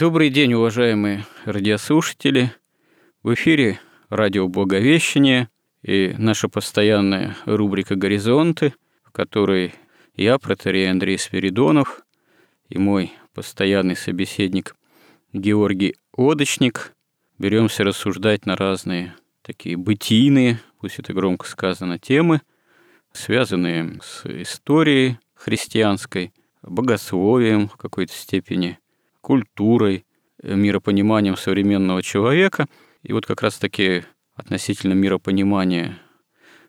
Добрый день, уважаемые радиослушатели. В эфире радио Благовещение и наша постоянная рубрика «Горизонты», в которой я, протерей Андрей Спиридонов, и мой постоянный собеседник Георгий Лодочник беремся рассуждать на разные такие бытийные, пусть это громко сказано, темы, связанные с историей христианской, богословием в какой-то степени – культурой, э, миропониманием современного человека. И вот как раз-таки относительно миропонимания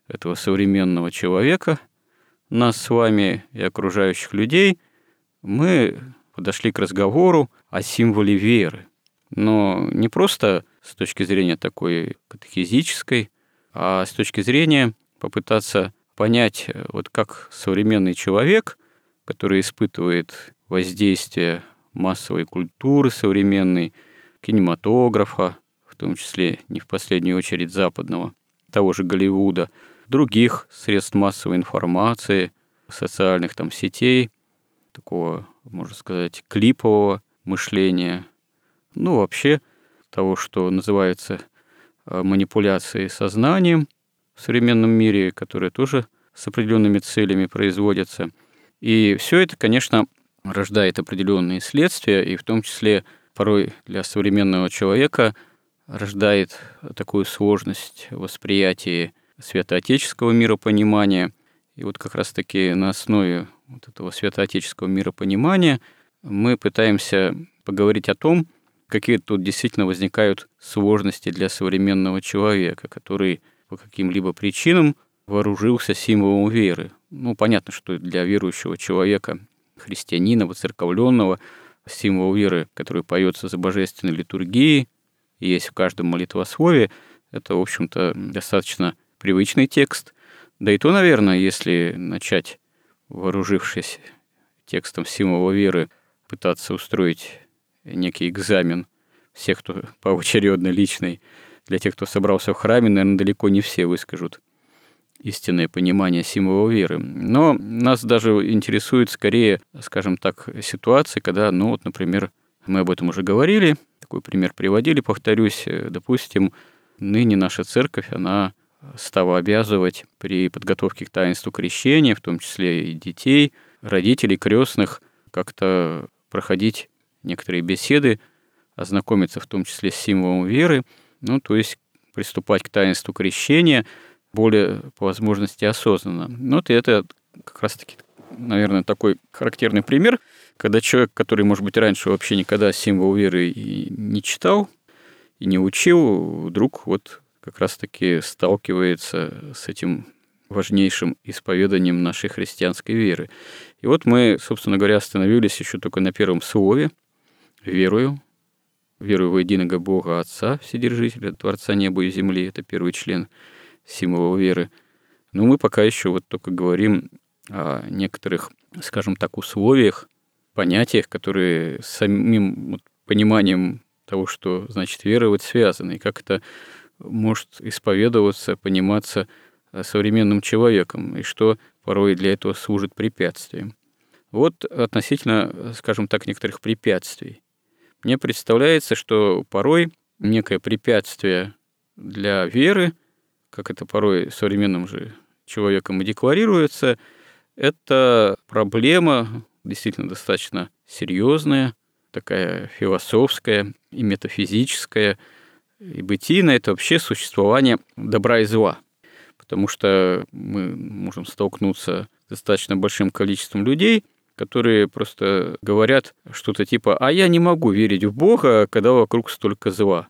этого современного человека, нас с вами и окружающих людей, мы подошли к разговору о символе веры. Но не просто с точки зрения такой катехизической, а с точки зрения попытаться понять, э, вот как современный человек, который испытывает воздействие массовой культуры современной, кинематографа, в том числе не в последнюю очередь западного, того же Голливуда, других средств массовой информации, социальных там сетей, такого, можно сказать, клипового мышления, ну, вообще того, что называется э, манипуляцией сознанием в современном мире, которые тоже с определенными целями производятся. И все это, конечно, рождает определенные следствия, и в том числе порой для современного человека рождает такую сложность восприятия святоотеческого миропонимания. И вот как раз-таки на основе вот этого святоотеческого миропонимания мы пытаемся поговорить о том, какие тут действительно возникают сложности для современного человека, который по каким-либо причинам вооружился символом веры. Ну, понятно, что для верующего человека христианина, воцерковленного, символ веры, который поется за божественной литургией, есть в каждом молитвословии. Это, в общем-то, достаточно привычный текст. Да и то, наверное, если начать, вооружившись текстом символа веры, пытаться устроить некий экзамен всех, кто поочередно личный, для тех, кто собрался в храме, наверное, далеко не все выскажут истинное понимание символа веры. Но нас даже интересует скорее, скажем так, ситуация, когда, ну вот, например, мы об этом уже говорили, такой пример приводили, повторюсь, э, допустим, ныне наша церковь, она стала обязывать при подготовке к таинству крещения, в том числе и детей, родителей крестных, как-то проходить некоторые беседы, ознакомиться в том числе с символом веры, ну, то есть приступать к таинству крещения – более по возможности осознанно. Ну, вот и это как раз-таки, наверное, такой характерный пример, когда человек, который, может быть, раньше вообще никогда символ веры и не читал, и не учил, вдруг вот как раз-таки сталкивается с этим важнейшим исповеданием нашей христианской веры. И вот мы, собственно говоря, остановились еще только на первом слове «верую», верую во единого Бога Отца, Вседержителя, Творца неба и земли, это первый член – символов веры. Но мы пока еще вот только говорим о некоторых, скажем так, условиях, понятиях, которые с самим вот пониманием того, что значит веровать, связаны, и как это может исповедоваться, пониматься современным человеком, и что порой для этого служит препятствием. Вот относительно, скажем так, некоторых препятствий. Мне представляется, что порой некое препятствие для веры, как это порой современным же человеком и декларируется, это проблема действительно достаточно серьезная, такая философская и метафизическая, и бытийная – это вообще существование добра и зла. Потому что мы можем столкнуться с достаточно большим количеством людей, которые просто говорят что-то типа «а я не могу верить в Бога, когда вокруг столько зла».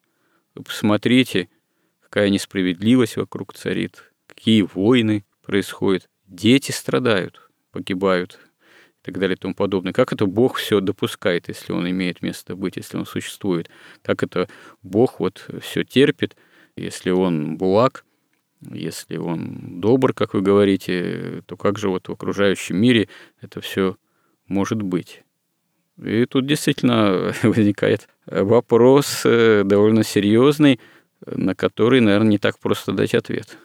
Посмотрите, какая несправедливость вокруг царит, какие войны происходят, дети страдают, погибают и так далее и тому подобное. Как это Бог все допускает, если он имеет место быть, если он существует? Как это Бог вот все терпит, если он благ, если он добр, как вы говорите, то как же вот в окружающем мире это все может быть? И тут действительно возникает вопрос э, довольно серьезный, на который, наверное, не так просто дать ответ.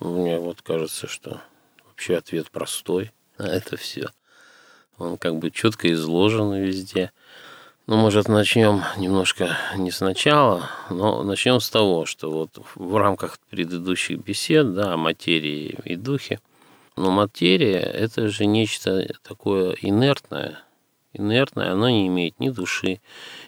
Мне вот кажется, что вообще ответ простой на это все. Он как бы четко изложен везде. Ну, может, начнем немножко не сначала, но начнем с того, что вот в рамках предыдущих бесед, да, о материи и духе, но материя – это же нечто такое инертное, инертное, оно не имеет ни души,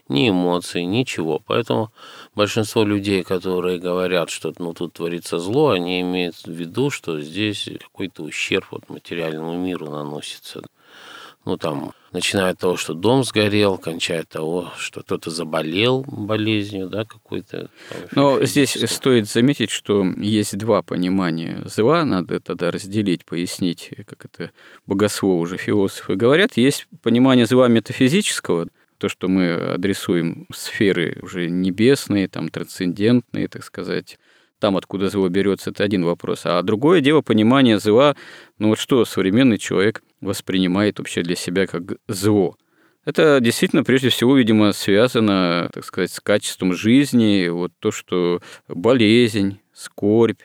ни эмоций, ничего. Поэтому большинство людей, которые говорят, что ну, тут творится зло, они имеют в виду, что здесь какой-то ущерб вот, материальному миру наносится ну, там, начиная от того, что дом сгорел, кончая от того, что кто-то заболел болезнью, да, какой-то. Но здесь стоит заметить, что есть два понимания зла, надо тогда разделить, пояснить, как это богословы уже философы говорят. Есть понимание зла метафизического, то, что мы адресуем сферы уже небесные, там, трансцендентные, так сказать, там, откуда зло берется, это один вопрос. А другое дело понимание зла, ну вот что современный человек воспринимает вообще для себя как зло. Это действительно, прежде всего, видимо, связано, так сказать, с качеством жизни, вот то, что болезнь, скорбь,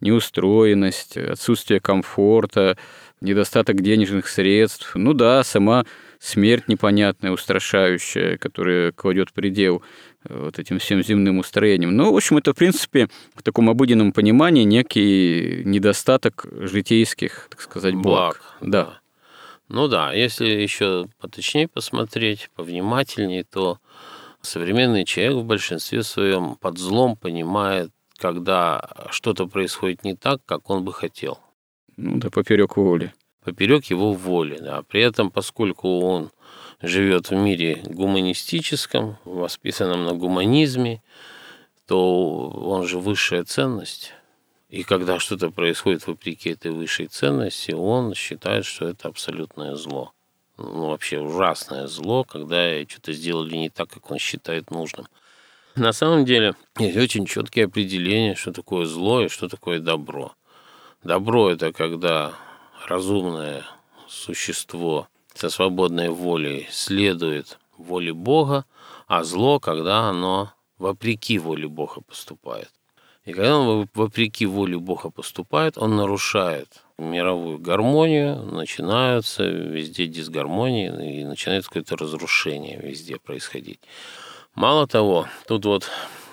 неустроенность, отсутствие комфорта, недостаток денежных средств, ну да, сама смерть непонятная, устрашающая, которая кладет предел вот этим всем земным устроением. Ну, в общем, это, в принципе, в таком обыденном понимании некий недостаток житейских, так сказать, благ. благ да. Ну да, если еще поточнее посмотреть, повнимательнее, то современный человек в большинстве своем под злом понимает, когда что-то происходит не так, как он бы хотел. Ну да, поперек воли. Поперек его воли, да. При этом, поскольку он живет в мире гуманистическом, воспитанном на гуманизме, то он же высшая ценность. И когда что-то происходит вопреки этой высшей ценности, он считает, что это абсолютное зло. Ну, вообще ужасное зло, когда что-то сделали не так, как он считает нужным. На самом деле есть очень четкие определения, что такое зло и что такое добро. Добро – это когда разумное существо со свободной волей следует воле Бога, а зло, когда оно вопреки воле Бога поступает. И когда он вопреки воле Бога поступает, он нарушает мировую гармонию, начинаются везде дисгармонии и начинается какое-то разрушение везде происходить. Мало того, тут вот,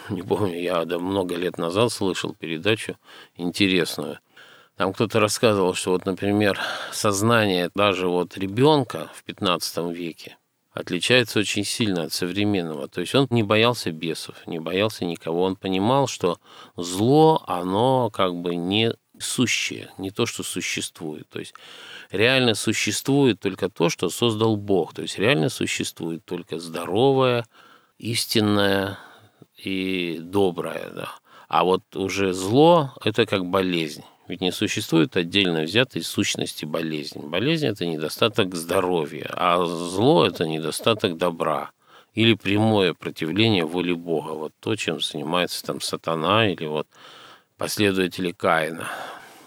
не помню, я много лет назад слышал передачу интересную там кто-то рассказывал, что вот, например, сознание даже вот ребенка в 15 веке отличается очень сильно от современного. То есть он не боялся бесов, не боялся никого. Он понимал, что зло, оно как бы не сущее, не то, что существует. То есть реально существует только то, что создал Бог. То есть реально существует только здоровое, истинное и доброе. Да. А вот уже зло – это как болезнь. Ведь не существует отдельно взятой сущности болезни. Болезнь – это недостаток здоровья, а зло – это недостаток добра или прямое противление воле Бога. Вот то, чем занимается там сатана или вот последователи Каина.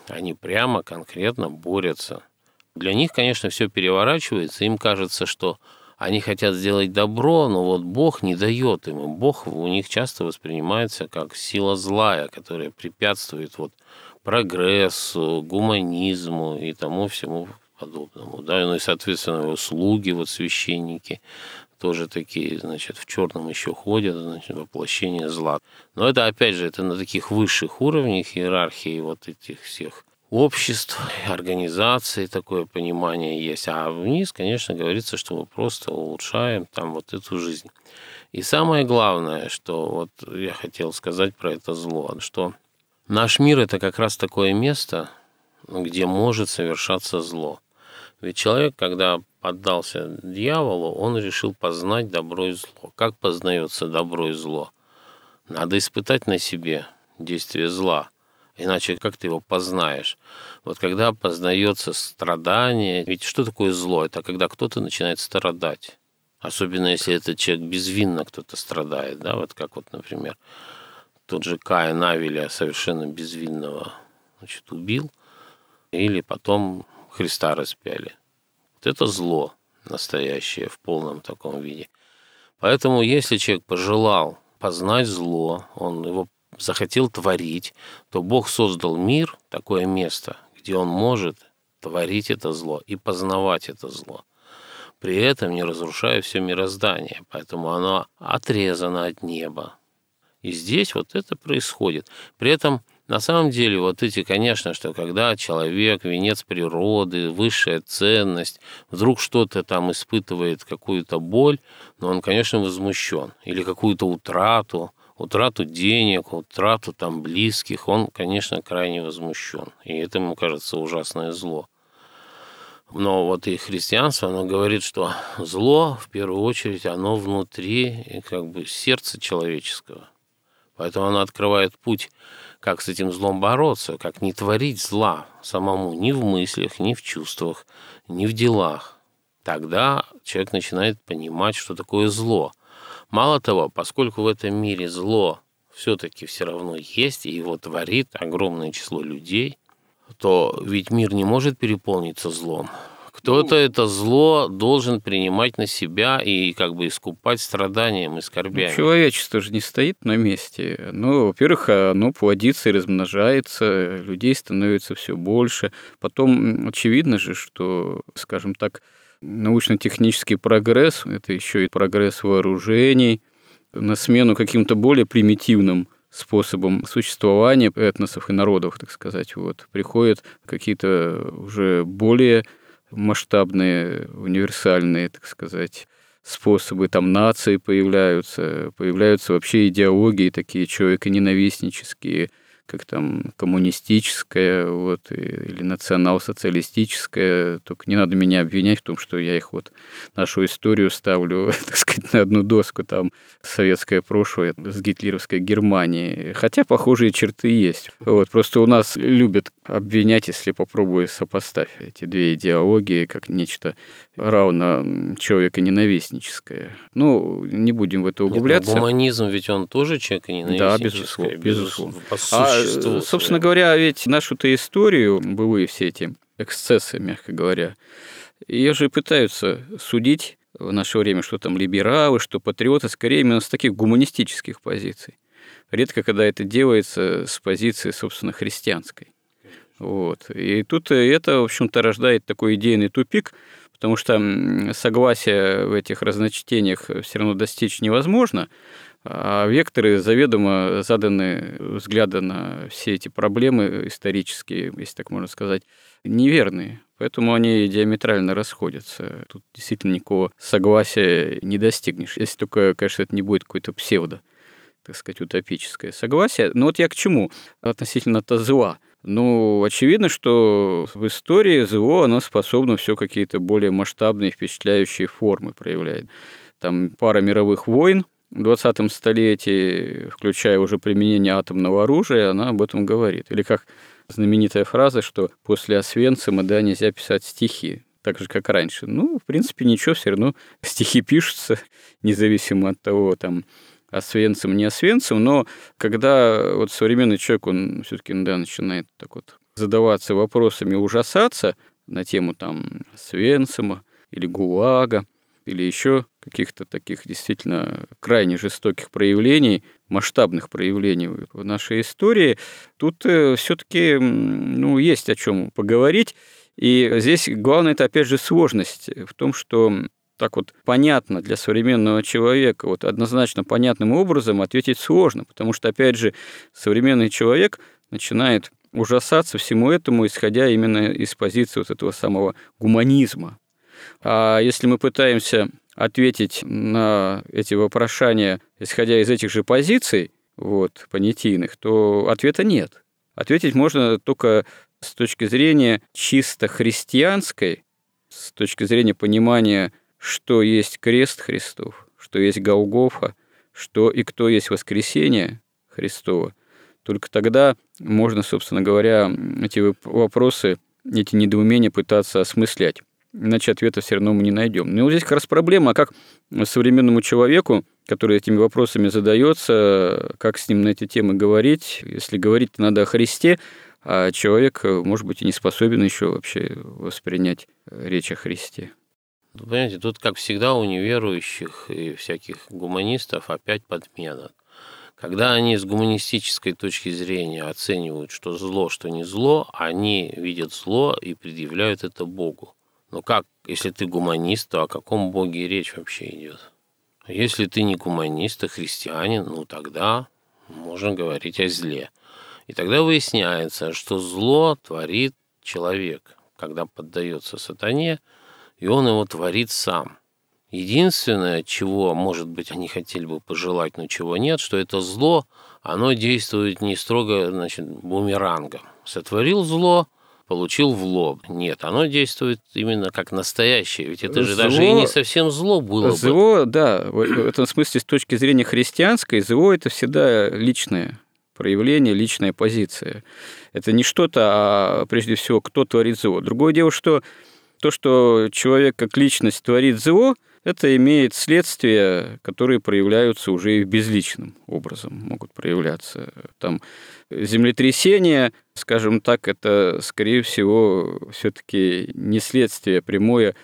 Они прямо, конкретно борются. Для них, конечно, все переворачивается. Им кажется, что они хотят сделать добро, но вот Бог не дает им. Бог у них часто воспринимается как сила злая, которая препятствует вот прогрессу, гуманизму и тому всему подобному. Да? Ну и, соответственно, услуги, вот священники тоже такие, значит, в черном еще ходят, значит, воплощение зла. Но это, опять же, это на таких высших уровнях иерархии вот этих всех обществ, организаций, такое понимание есть. А вниз, конечно, говорится, что мы просто улучшаем там вот эту жизнь. И самое главное, что вот я хотел сказать про это зло, что наш мир – это как раз такое место, где может совершаться зло. Ведь человек, когда поддался дьяволу, он решил познать добро и зло. Как познается добро и зло? Надо испытать на себе действие зла. Иначе как ты его познаешь? Вот когда познается страдание, ведь что такое зло? Это когда кто-то начинает страдать. Особенно если этот человек безвинно кто-то страдает, да, вот как вот, например, тот же Каин Авеля совершенно безвинного значит, убил, или потом Христа распяли. Вот это зло настоящее в полном таком виде. Поэтому если человек пожелал познать зло, он его захотел творить, то Бог создал мир, такое место, где он может творить это зло и познавать это зло. При этом не разрушая все мироздание, поэтому оно отрезано от неба. И здесь вот это происходит. При этом на самом деле, вот эти, конечно, что когда человек, венец природы, высшая ценность, вдруг что-то там испытывает, какую-то боль, но он, конечно, возмущен. Или какую-то утрату, утрату денег, утрату там близких, он, конечно, крайне возмущен. И это ему кажется ужасное зло. Но вот и христианство, оно говорит, что зло, в первую очередь, оно внутри как бы сердца человеческого. Поэтому оно открывает путь как с этим злом бороться, как не творить зла самому ни в мыслях, ни в чувствах, ни в делах. Тогда человек начинает понимать, что такое зло. Мало того, поскольку в этом мире зло все-таки все равно есть, и его творит огромное число людей, то ведь мир не может переполниться злом. Кто-то ну, это зло должен принимать на себя и как бы искупать страданием и скорбями. Ну, человечество же не стоит на месте. Ну, во-первых, оно плодится и размножается, людей становится все больше. Потом очевидно же, что, скажем так, научно-технический прогресс, это еще и прогресс вооружений, на смену каким-то более примитивным способом существования этносов и народов, так сказать, вот, приходят какие-то уже более масштабные, универсальные, так сказать, способы, там нации появляются, появляются вообще идеологии такие человеконенавистнические, как там коммунистическая вот, или национал-социалистическая. Только не надо меня обвинять в том, что я их вот нашу историю ставлю, так сказать, на одну доску, там советское прошлое с гитлеровской Германией. Хотя похожие черты есть. Вот, просто у нас любят обвинять, если попробую сопоставить эти две идеологии, как нечто равно человека-ненавистническое. Ну, не будем в это углубляться. Нет, гуманизм ведь он тоже человека-ненавистническое. Да, безусловно. безусловно. А, собственно говоря, ведь нашу-то историю, былые все эти эксцессы, мягко говоря, ее же пытаются судить в наше время, что там либералы, что патриоты, скорее именно с таких гуманистических позиций. Редко, когда это делается с позиции, собственно, христианской. Вот. И тут это, в общем-то, рождает такой идейный тупик, потому что согласия в этих разночтениях все равно достичь невозможно, а векторы заведомо заданы взгляды на все эти проблемы исторические, если так можно сказать, неверные. Поэтому они диаметрально расходятся. Тут действительно никакого согласия не достигнешь. Если только, конечно, это не будет какой-то псевдо, так сказать, утопическое согласие. Но вот я к чему относительно-то зла. Ну, очевидно, что в истории зло, оно способно все какие-то более масштабные, впечатляющие формы проявлять. Там пара мировых войн, в 20 столетии, включая уже применение атомного оружия, она об этом говорит. Или как знаменитая фраза, что после Освенцима, да, нельзя писать стихи, так же, как раньше. Ну, в принципе, ничего, все равно стихи пишутся, независимо от того, там, Освенцим, не Освенцим, но когда вот современный человек, он все таки да, начинает так вот задаваться вопросами, ужасаться на тему там Освенцима или ГУЛАГа, или еще каких-то таких действительно крайне жестоких проявлений, масштабных проявлений в нашей истории, тут э, все-таки ну, есть о чем поговорить. И здесь главное это опять же сложность в том, что так вот понятно для современного человека, вот однозначно понятным образом ответить сложно, потому что, опять же, современный человек начинает ужасаться всему этому, исходя именно из позиции вот этого самого гуманизма. А если мы пытаемся ответить на эти вопрошания, исходя из этих же позиций, вот, понятийных, то ответа нет. Ответить можно только с точки зрения чисто христианской, с точки зрения понимания, что есть крест Христов, что есть Голгофа, что и кто есть воскресение Христово. Только тогда можно, собственно говоря, эти вопросы, эти недоумения пытаться осмыслять. Иначе ответа все равно мы не найдем. Но вот здесь как раз проблема, как современному человеку, который этими вопросами задается, как с ним на эти темы говорить. Если говорить надо о Христе, а человек, может быть, и не способен еще вообще воспринять речь о Христе. Ну, понимаете, тут, как всегда, у неверующих и всяких гуманистов опять подмена. Когда они с гуманистической точки зрения оценивают, что зло, что не зло, они видят зло и предъявляют это Богу. Но как, если ты гуманист, то о каком Боге речь вообще идет? Если ты не гуманист, а христианин, ну тогда можно говорить о зле. И тогда выясняется, что зло творит человек, когда поддается сатане, и он его творит сам. Единственное, чего, может быть, они хотели бы пожелать, но чего нет, что это зло, оно действует не строго, значит, бумерангом. Сотворил зло, получил в лоб. Нет, оно действует именно как настоящее. Ведь это же зло, даже и не совсем зло было Зло, бы. да, в этом смысле с точки зрения христианской, зло – это всегда личное проявление, личная позиция. Это не что-то, а прежде всего, кто творит зло. Другое дело, что то, что человек как личность творит зло – это имеет следствия, которые проявляются уже и безличным образом, могут проявляться. Там землетрясение, скажем так, это, скорее всего, все-таки не следствие прямое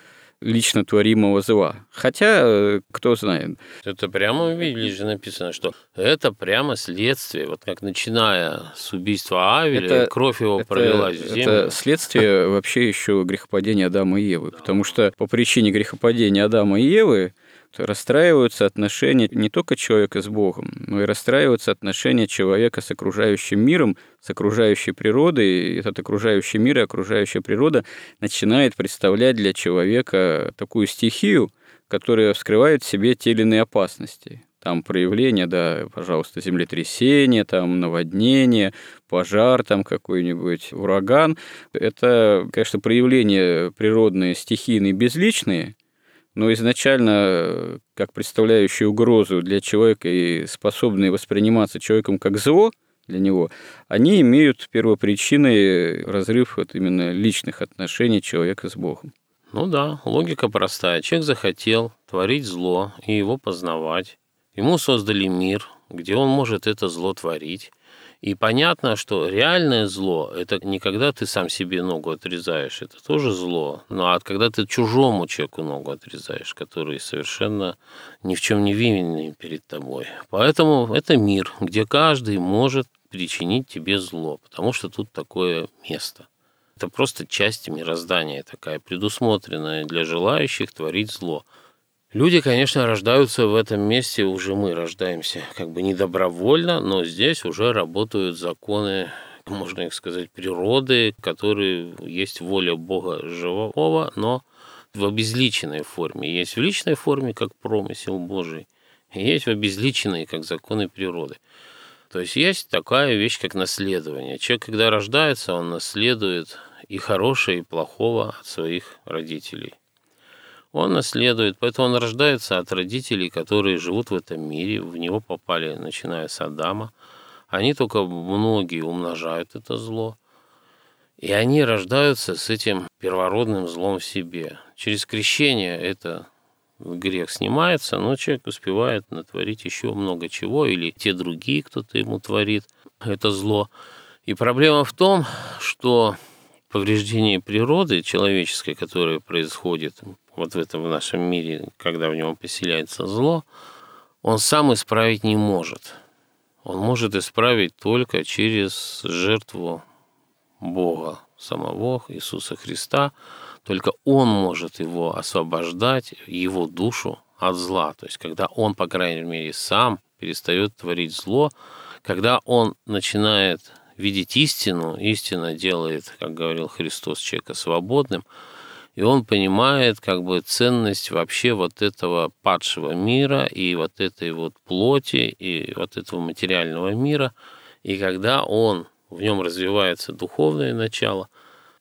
лично творимого зла. Хотя, кто знает. Это прямо видели же написано, что это прямо следствие. Вот как начиная с убийства Авеля, это, кровь его это, пролилась в землю. Это следствие вообще еще грехопадения Адама и Евы. Потому что по причине грехопадения Адама и Евы расстраиваются отношения не только человека с Богом, но и расстраиваются отношения человека с окружающим миром, с окружающей природой. И этот окружающий мир и окружающая природа начинает представлять для человека такую стихию, которая вскрывает в себе те или иные опасности там проявления, да, пожалуйста, землетрясение, там наводнение, пожар, там какой-нибудь ураган. Это, конечно, проявления природные, стихийные, безличные, но изначально как представляющие угрозу для человека и способные восприниматься человеком как зло для него, они имеют первопричиной разрыв вот именно личных отношений человека с Богом. Ну да, логика простая. Человек захотел творить зло и его познавать. Ему создали мир, где он может это зло творить. И понятно, что реальное зло – это не когда ты сам себе ногу отрезаешь, это тоже зло, но а когда ты чужому человеку ногу отрезаешь, который совершенно ни в чем не винный перед тобой. Поэтому это мир, где каждый может причинить тебе зло, потому что тут такое место. Это просто часть мироздания такая, предусмотренная для желающих творить зло – Люди, конечно, рождаются в этом месте, уже мы рождаемся как бы не добровольно, но здесь уже работают законы, можно их сказать, природы, которые есть воля Бога живого, но в обезличенной форме. Есть в личной форме, как промысел Божий, и есть в обезличенной, как законы природы. То есть есть такая вещь, как наследование. Человек, когда рождается, он наследует и хорошее, и плохого от своих родителей он наследует, поэтому он рождается от родителей, которые живут в этом мире, в него попали, начиная с Адама. Они только многие умножают это зло, и они рождаются с этим первородным злом в себе. Через крещение это грех снимается, но человек успевает натворить еще много чего, или те другие, кто-то ему творит это зло. И проблема в том, что повреждение природы человеческой, которое происходит вот в этом в нашем мире, когда в нем поселяется зло, он сам исправить не может. Он может исправить только через жертву Бога, самого Иисуса Христа. Только Он может его освобождать, его душу от зла. То есть, когда Он, по крайней мере, сам перестает творить зло, когда Он начинает видеть истину, истина делает, как говорил Христос, человека свободным, и он понимает как бы ценность вообще вот этого падшего мира и вот этой вот плоти и вот этого материального мира. И когда он в нем развивается духовное начало,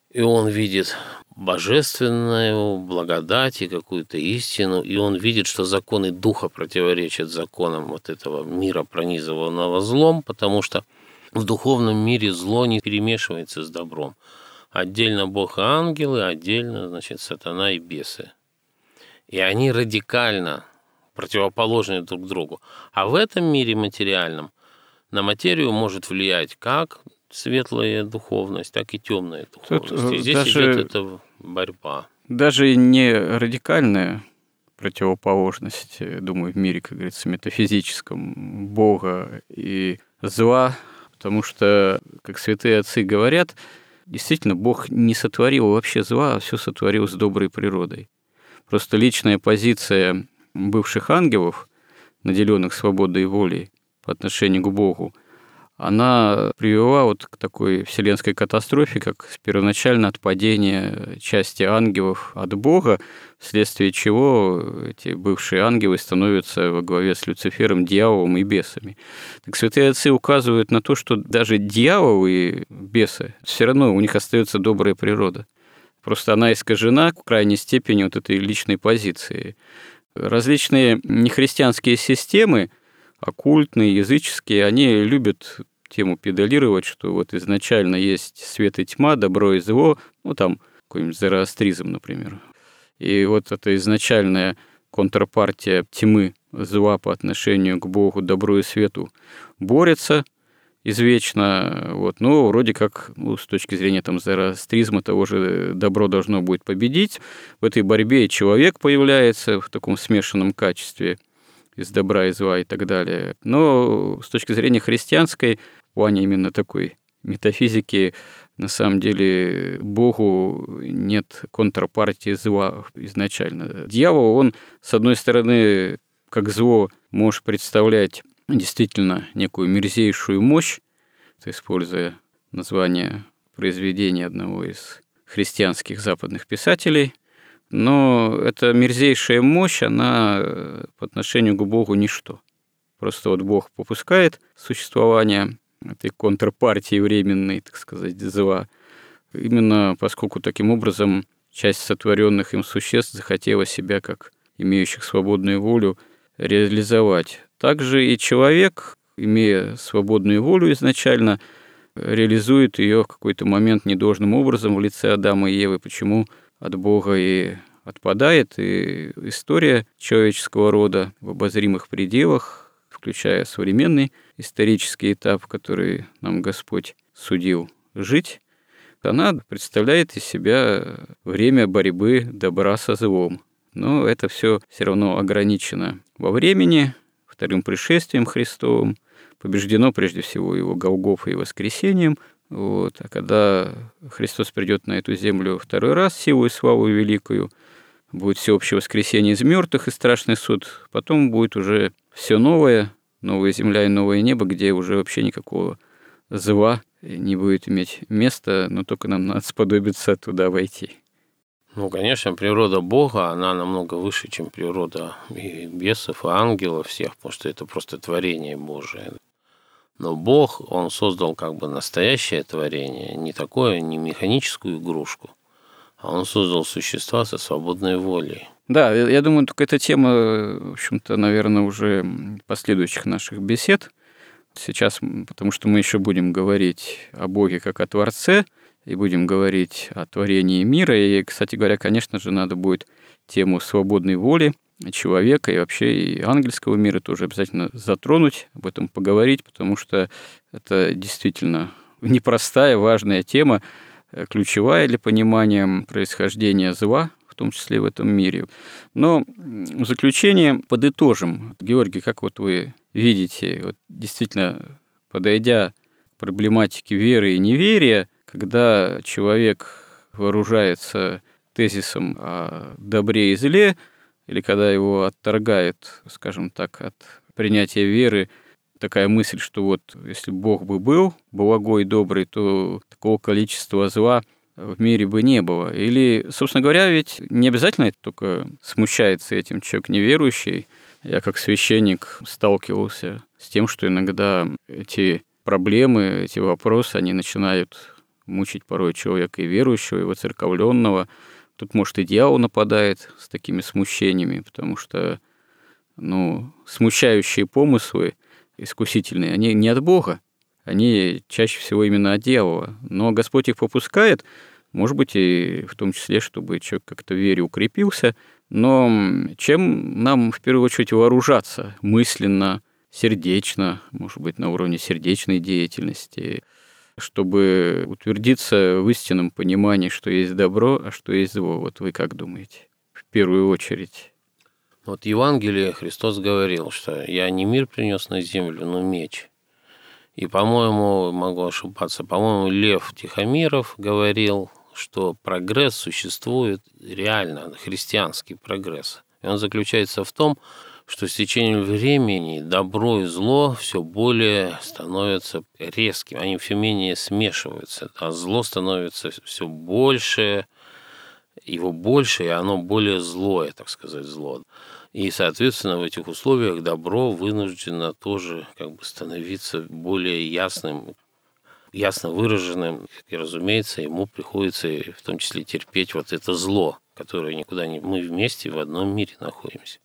и он видит божественную благодать и какую-то истину, и он видит, что законы духа противоречат законам вот этого мира, пронизыванного злом, потому что в духовном мире зло не перемешивается с добром. Отдельно Бог и ангелы, отдельно, значит, сатана и бесы. И они радикально противоположны друг другу. А в этом мире материальном на материю может влиять как светлая духовность, так и темная духовность. Тут и здесь даже, идет эта борьба. Даже не радикальная противоположность, думаю, в мире, как говорится, метафизическом Бога и зла, потому что, как святые отцы говорят, действительно, Бог не сотворил вообще зла, а все сотворил с доброй природой. Просто личная позиция бывших ангелов, наделенных свободой волей по отношению к Богу, она привела вот к такой вселенской катастрофе, как первоначально отпадение части ангелов от Бога, вследствие чего эти бывшие ангелы становятся во главе с Люцифером, дьяволом и бесами. Так святые отцы указывают на то, что даже дьяволы и бесы, все равно у них остается добрая природа. Просто она искажена в крайней степени вот этой личной позиции. Различные нехристианские системы – оккультные, языческие, они любят тему педалировать, что вот изначально есть свет и тьма, добро и зло, ну там какой-нибудь зороастризм, например. И вот эта изначальная контрпартия тьмы, зла по отношению к Богу, добру и свету борется извечно, вот, но вроде как ну, с точки зрения там зороастризма того же добро должно будет победить. В этой борьбе человек появляется в таком смешанном качестве – из добра и зла и так далее. Но с точки зрения христианской, в плане именно такой метафизики, на самом деле Богу нет контрпартии зла изначально. Дьявол, он, с одной стороны, как зло, может представлять действительно некую мерзейшую мощь, используя название произведения одного из христианских западных писателей – но эта мерзейшая мощь, она э, по отношению к Богу ничто. Просто вот Бог попускает существование этой контрпартии временной, так сказать, зла, именно поскольку таким образом часть сотворенных им существ захотела себя, как имеющих свободную волю, реализовать. Также и человек, имея свободную волю изначально, реализует ее в какой-то момент недолжным образом в лице Адама и Евы. Почему от Бога и отпадает, и история человеческого рода в обозримых пределах, включая современный исторический этап, который нам Господь судил жить, она представляет из себя время борьбы добра со злом. Но это все все равно ограничено во времени, вторым пришествием Христовым, побеждено прежде всего его Голгофой и воскресением – вот. А когда Христос придет на эту землю второй раз, силу и славу великую, будет всеобщее воскресение из мертвых и страшный суд, потом будет уже все новое, новая земля и новое небо, где уже вообще никакого зла не будет иметь места, но только нам надо сподобиться туда войти. Ну, конечно, природа Бога, она намного выше, чем природа и бесов, и ангелов всех, потому что это просто творение Божие. Но Бог, Он создал как бы настоящее творение, не такое, не механическую игрушку, а Он создал существа со свободной волей. Да, я думаю, только эта тема, в общем-то, наверное, уже последующих наших бесед. Сейчас, потому что мы еще будем говорить о Боге как о Творце, и будем говорить о творении мира. И, кстати говоря, конечно же, надо будет тему свободной воли человека и вообще и ангельского мира тоже обязательно затронуть, об этом поговорить, потому что это действительно непростая, важная тема, э, ключевая для понимания происхождения зла, в том числе в этом мире. Но в заключение подытожим. Георгий, как вот вы видите, вот действительно, подойдя к проблематике веры и неверия, когда человек вооружается тезисом о добре и зле, или когда его отторгает, скажем так, от принятия веры такая мысль, что вот если Бог бы был благой добрый, то такого количества зла в мире бы не было. Или, собственно говоря, ведь не обязательно это только смущается этим человек неверующий. Я как священник сталкивался с тем, что иногда эти проблемы, эти вопросы, они начинают мучить порой человека и верующего, и воцерковленного. Тут, может, и дьявол нападает с такими смущениями, потому что ну, смущающие помыслы искусительные, они не от Бога, они чаще всего именно от дьявола. Но Господь их попускает, может быть, и в том числе, чтобы человек как-то в вере укрепился. Но чем нам в первую очередь вооружаться мысленно, сердечно, может быть, на уровне сердечной деятельности, чтобы утвердиться в истинном понимании, что есть добро, а что есть зло. Вот вы как думаете? В первую очередь. Вот в Евангелии Христос говорил, что я не мир принес на землю, но меч. И, по-моему, могу ошибаться, по-моему, Лев Тихомиров говорил, что прогресс существует реально, христианский прогресс. И он заключается в том, что с течением времени добро и зло все более становятся резким, они все менее смешиваются, а зло становится все больше, его больше, и оно более злое, так сказать, зло. И, соответственно, в этих условиях добро вынуждено тоже как бы становиться более ясным, ясно выраженным. И, разумеется, ему приходится в том числе терпеть вот это зло, которое никуда не... Мы вместе в одном мире находимся.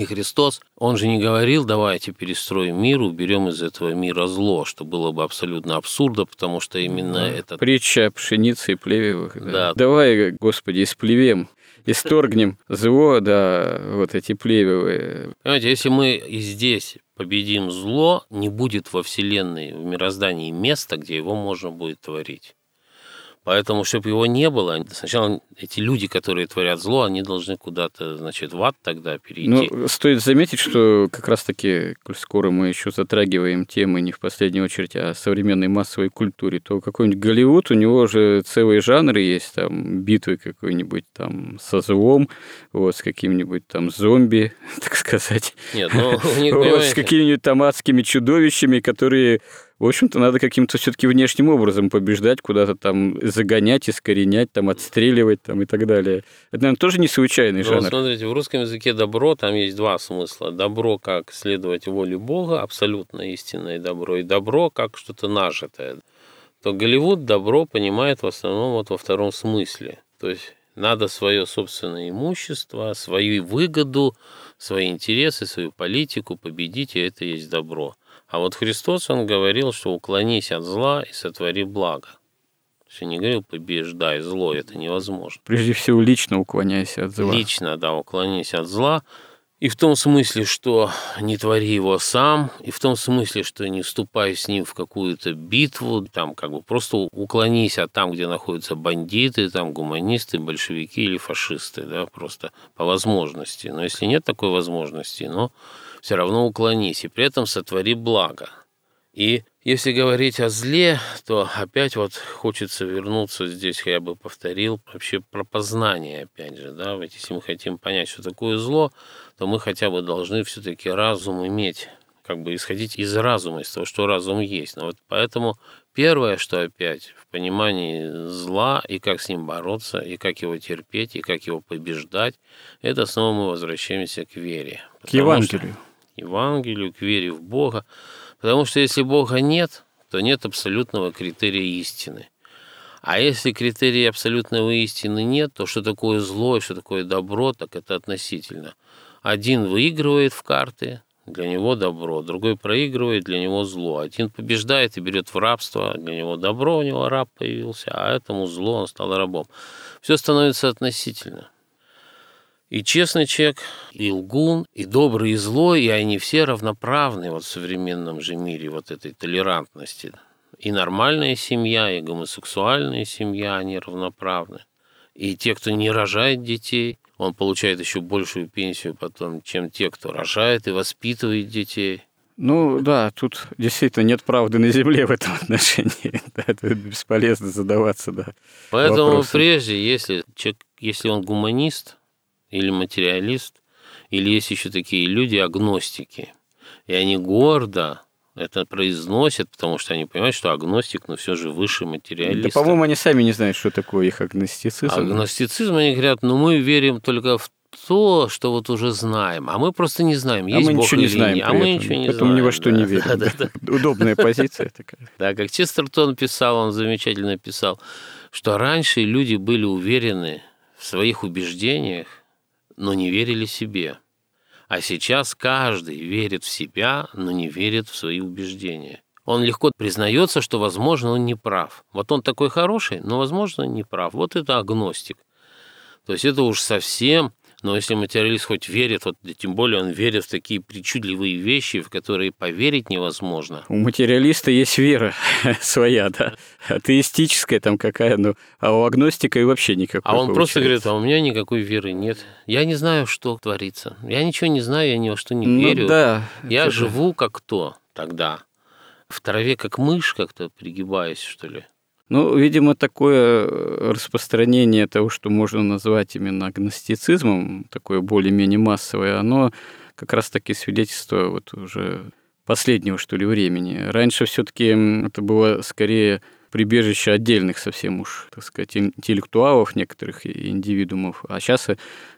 И Христос, он же не говорил, давайте перестроим мир, уберем из этого мира зло, что было бы абсолютно абсурдно, потому что именно да. это... Притча о пшенице и плевевых. Да. да. Давай, Господи, исплевем, исторгнем зло, да, вот эти плевевые. Понимаете, если мы и здесь победим зло, не будет во Вселенной, в мироздании места, где его можно будет творить. Поэтому, чтобы его не было, сначала эти люди, которые творят зло, они должны куда-то, значит, в ад тогда перейти. Ну, стоит заметить, что как раз-таки, коль скоро мы еще затрагиваем темы не в последнюю очередь о современной массовой культуре, то какой-нибудь Голливуд, у него же целые жанры есть, там, битвы какой-нибудь там со злом, вот, с каким-нибудь там зомби, так сказать. Нет, ну, у них, вот, с какими-нибудь там адскими чудовищами, которые в общем-то, надо каким-то все-таки внешним образом побеждать, куда-то там загонять, искоренять, там отстреливать там, и так далее. Это, наверное, тоже не случайный ну, жанр. Смотрите, в русском языке добро, там есть два смысла. Добро как следовать воле Бога, абсолютно истинное добро, и добро как что-то нажитое. То Голливуд добро понимает в основном вот во втором смысле. То есть надо свое собственное имущество, свою выгоду, свои интересы, свою политику победить, и это есть добро. А вот Христос, он говорил, что уклонись от зла и сотвори благо. Все не говорил, побеждай зло, это невозможно. Прежде всего, лично уклоняйся от зла. Лично, да, уклонись от зла. И в том смысле, что не твори его сам, и в том смысле, что не вступай с ним в какую-то битву, там как бы просто уклонись от там, где находятся бандиты, там гуманисты, большевики или фашисты, да, просто по возможности. Но если нет такой возможности, но все равно уклонись, и при этом сотвори благо. И если говорить о зле, то опять вот хочется вернуться здесь, я бы повторил, вообще про познание, опять же, да, ведь если мы хотим понять, что такое зло, то мы хотя бы должны все-таки разум иметь, как бы исходить из разума, из того, что разум есть. Но вот поэтому первое, что опять в понимании зла и как с ним бороться, и как его терпеть, и как его побеждать, это снова мы возвращаемся к вере. К Евангелию. Что Евангелию, к вере в Бога. Потому что если Бога нет, то нет абсолютного критерия истины. А если критерия абсолютного истины нет, то что такое зло что такое добро, так это относительно. Один выигрывает в карты, для него добро, другой проигрывает, для него зло. Один побеждает и берет в рабство, для него добро, у него раб появился, а этому зло он стал рабом. Все становится относительно. И честный человек, и лгун, и добрый, и злой, и они все равноправны вот в современном же мире вот этой толерантности. И нормальная семья, и гомосексуальная семья, они равноправны. И те, кто не рожает детей, он получает еще большую пенсию потом, чем те, кто рожает и воспитывает детей. Ну да, тут действительно нет правды на земле в этом отношении. Да, это бесполезно задаваться, да. Поэтому вопросом. прежде, если человек, если он гуманист или материалист, или есть еще такие люди, агностики, и они гордо это произносят, потому что они понимают, что агностик, но все же выше материалиста. Да, по-моему, они сами не знают, что такое их агностицизм. Агностицизм, они говорят, ну мы верим только в то, что вот уже знаем, а мы просто не знаем, есть а мы Бог ничего не знаем нет. А мы этом. ничего не Поэтому знаем. ни во что да, не верим. да. да, да. Удобная позиция такая. Да, как Честертон писал, он замечательно писал, что раньше люди были уверены в своих убеждениях, но не верили себе. А сейчас каждый верит в себя, но не верит в свои убеждения. Он легко признается, что, возможно, он не прав. Вот он такой хороший, но, возможно, не прав. Вот это агностик. То есть это уж совсем но если материалист хоть верит, вот, тем более он верит в такие причудливые вещи, в которые поверить невозможно. У материалиста есть вера своя, да, атеистическая там какая, ну, а у агностика и вообще никакой. А он просто получается. говорит, а у меня никакой веры нет. Я не знаю, что творится. Я ничего не знаю, я ни во что не ну, верю. да. Я живу как кто тогда. В траве как мышь как-то пригибаюсь, что ли. Ну, видимо, такое э, распространение того, что можно назвать именно агностицизмом, такое более-менее массовое, оно как раз-таки свидетельство вот уже последнего, что ли, времени. Раньше все таки это было скорее прибежище отдельных совсем уж, так сказать, интеллектуалов некоторых индивидуумов, а сейчас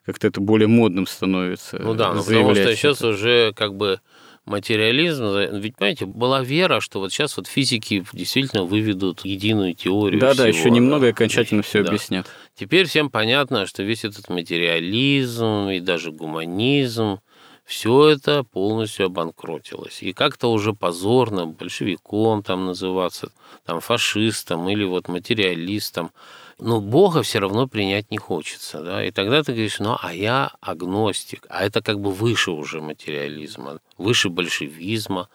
как-то это более модным становится. Ну да, ну потому что сейчас это. уже как бы материализм, ведь, понимаете, была вера, что вот сейчас вот физики действительно выведут единую теорию Да-да, всего, еще немного да. и окончательно все Да. объяснят. Теперь всем понятно, что весь этот материализм и даже гуманизм, все это полностью обанкротилось. И как-то уже позорно большевиком там называться, там фашистом или вот материалистом. Но Бога все равно принять не хочется. Да? И тогда ты говоришь, ну а я агностик. А это как бы выше уже материализма, выше большевизма.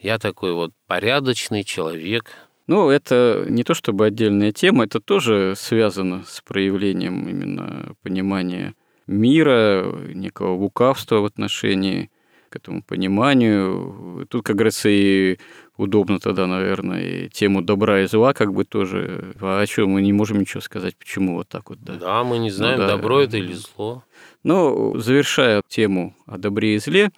Я такой вот порядочный человек, Ну, это не то чтобы отдельная тема, это тоже связано с проявлением именно понимания мира, некого лукавства в отношении к этому пониманию. Тут, как говорится, и удобно тогда, наверное, и тему добра и зла как бы тоже. А о чем мы не можем ничего сказать, почему вот так вот, да. Да, мы не знаем, да. добро это или зло. Но завершая тему о добре и зле,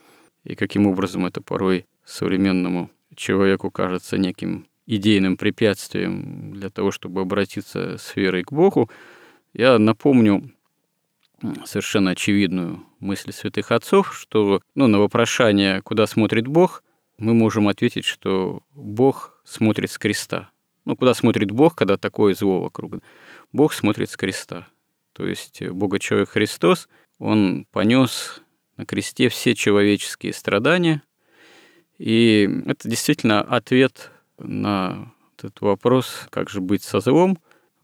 и каким образом это порой современному человеку кажется неким идейным препятствием для того, чтобы обратиться с верой к Богу, я напомню совершенно очевидную мысль святых отцов, что ну, на вопрошание, куда смотрит Бог, мы можем ответить, что Бог смотрит с креста. Ну, куда смотрит Бог, когда такое зло вокруг? Бог смотрит с креста. То есть Бога-человек Христос, Он понес на кресте все человеческие страдания, и это действительно ответ на этот вопрос, как же быть со злом,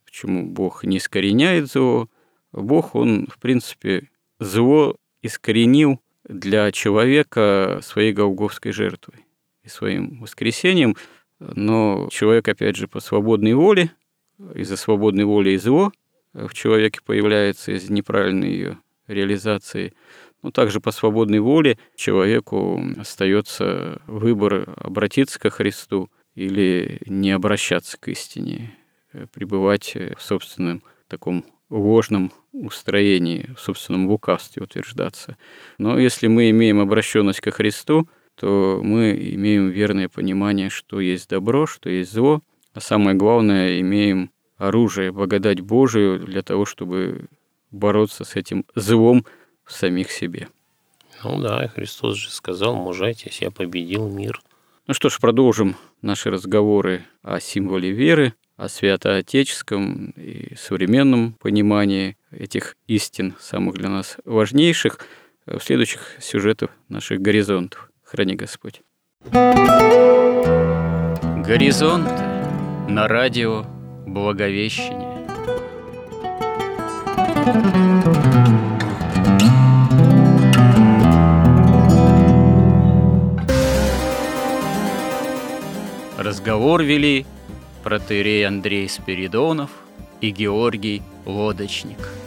почему Бог не искореняет зло. Бог, Он, в принципе, зло искоренил для человека своей голговской жертвой и своим воскресением, но человек, опять же, по свободной воле, из-за свободной воли и зло в человеке появляется из неправильной ее реализации, но также по свободной воле человеку остается выбор обратиться ко Христу или не обращаться к истине, э, пребывать в собственном таком ложном устроении, в собственном лукавстве утверждаться. Но если мы имеем обращенность ко Христу, то мы имеем верное понимание, что есть добро, что есть зло, а самое главное, имеем оружие, благодать Божию для того, чтобы бороться с этим злом в самих себе. Ну да, Христос же сказал, мужайтесь, я победил мир. Ну что ж, продолжим наши разговоры о символе веры, о святоотеческом и современном понимании этих истин, самых для нас важнейших, в следующих сюжетах наших горизонтов. Храни Господь. Горизонты на радио Благовещение. Разговор вели протеерей Андрей Спиридонов и Георгий Лодочник –